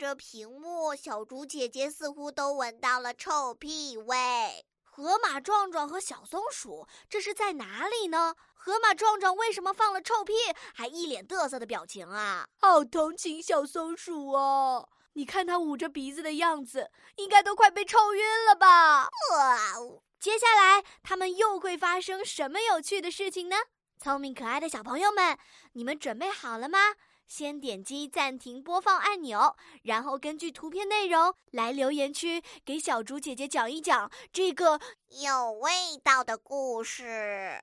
隔着屏幕，小猪姐姐似乎都闻到了臭屁味。河马壮壮和小松鼠，这是在哪里呢？河马壮壮为什么放了臭屁，还一脸嘚瑟的表情啊？好同情小松鼠哦！你看它捂着鼻子的样子，应该都快被臭晕了吧？哇哦！接下来他们又会发生什么有趣的事情呢？聪明可爱的小朋友们，你们准备好了吗？先点击暂停播放按钮，然后根据图片内容来留言区给小竹姐姐讲一讲这个有味道的故事。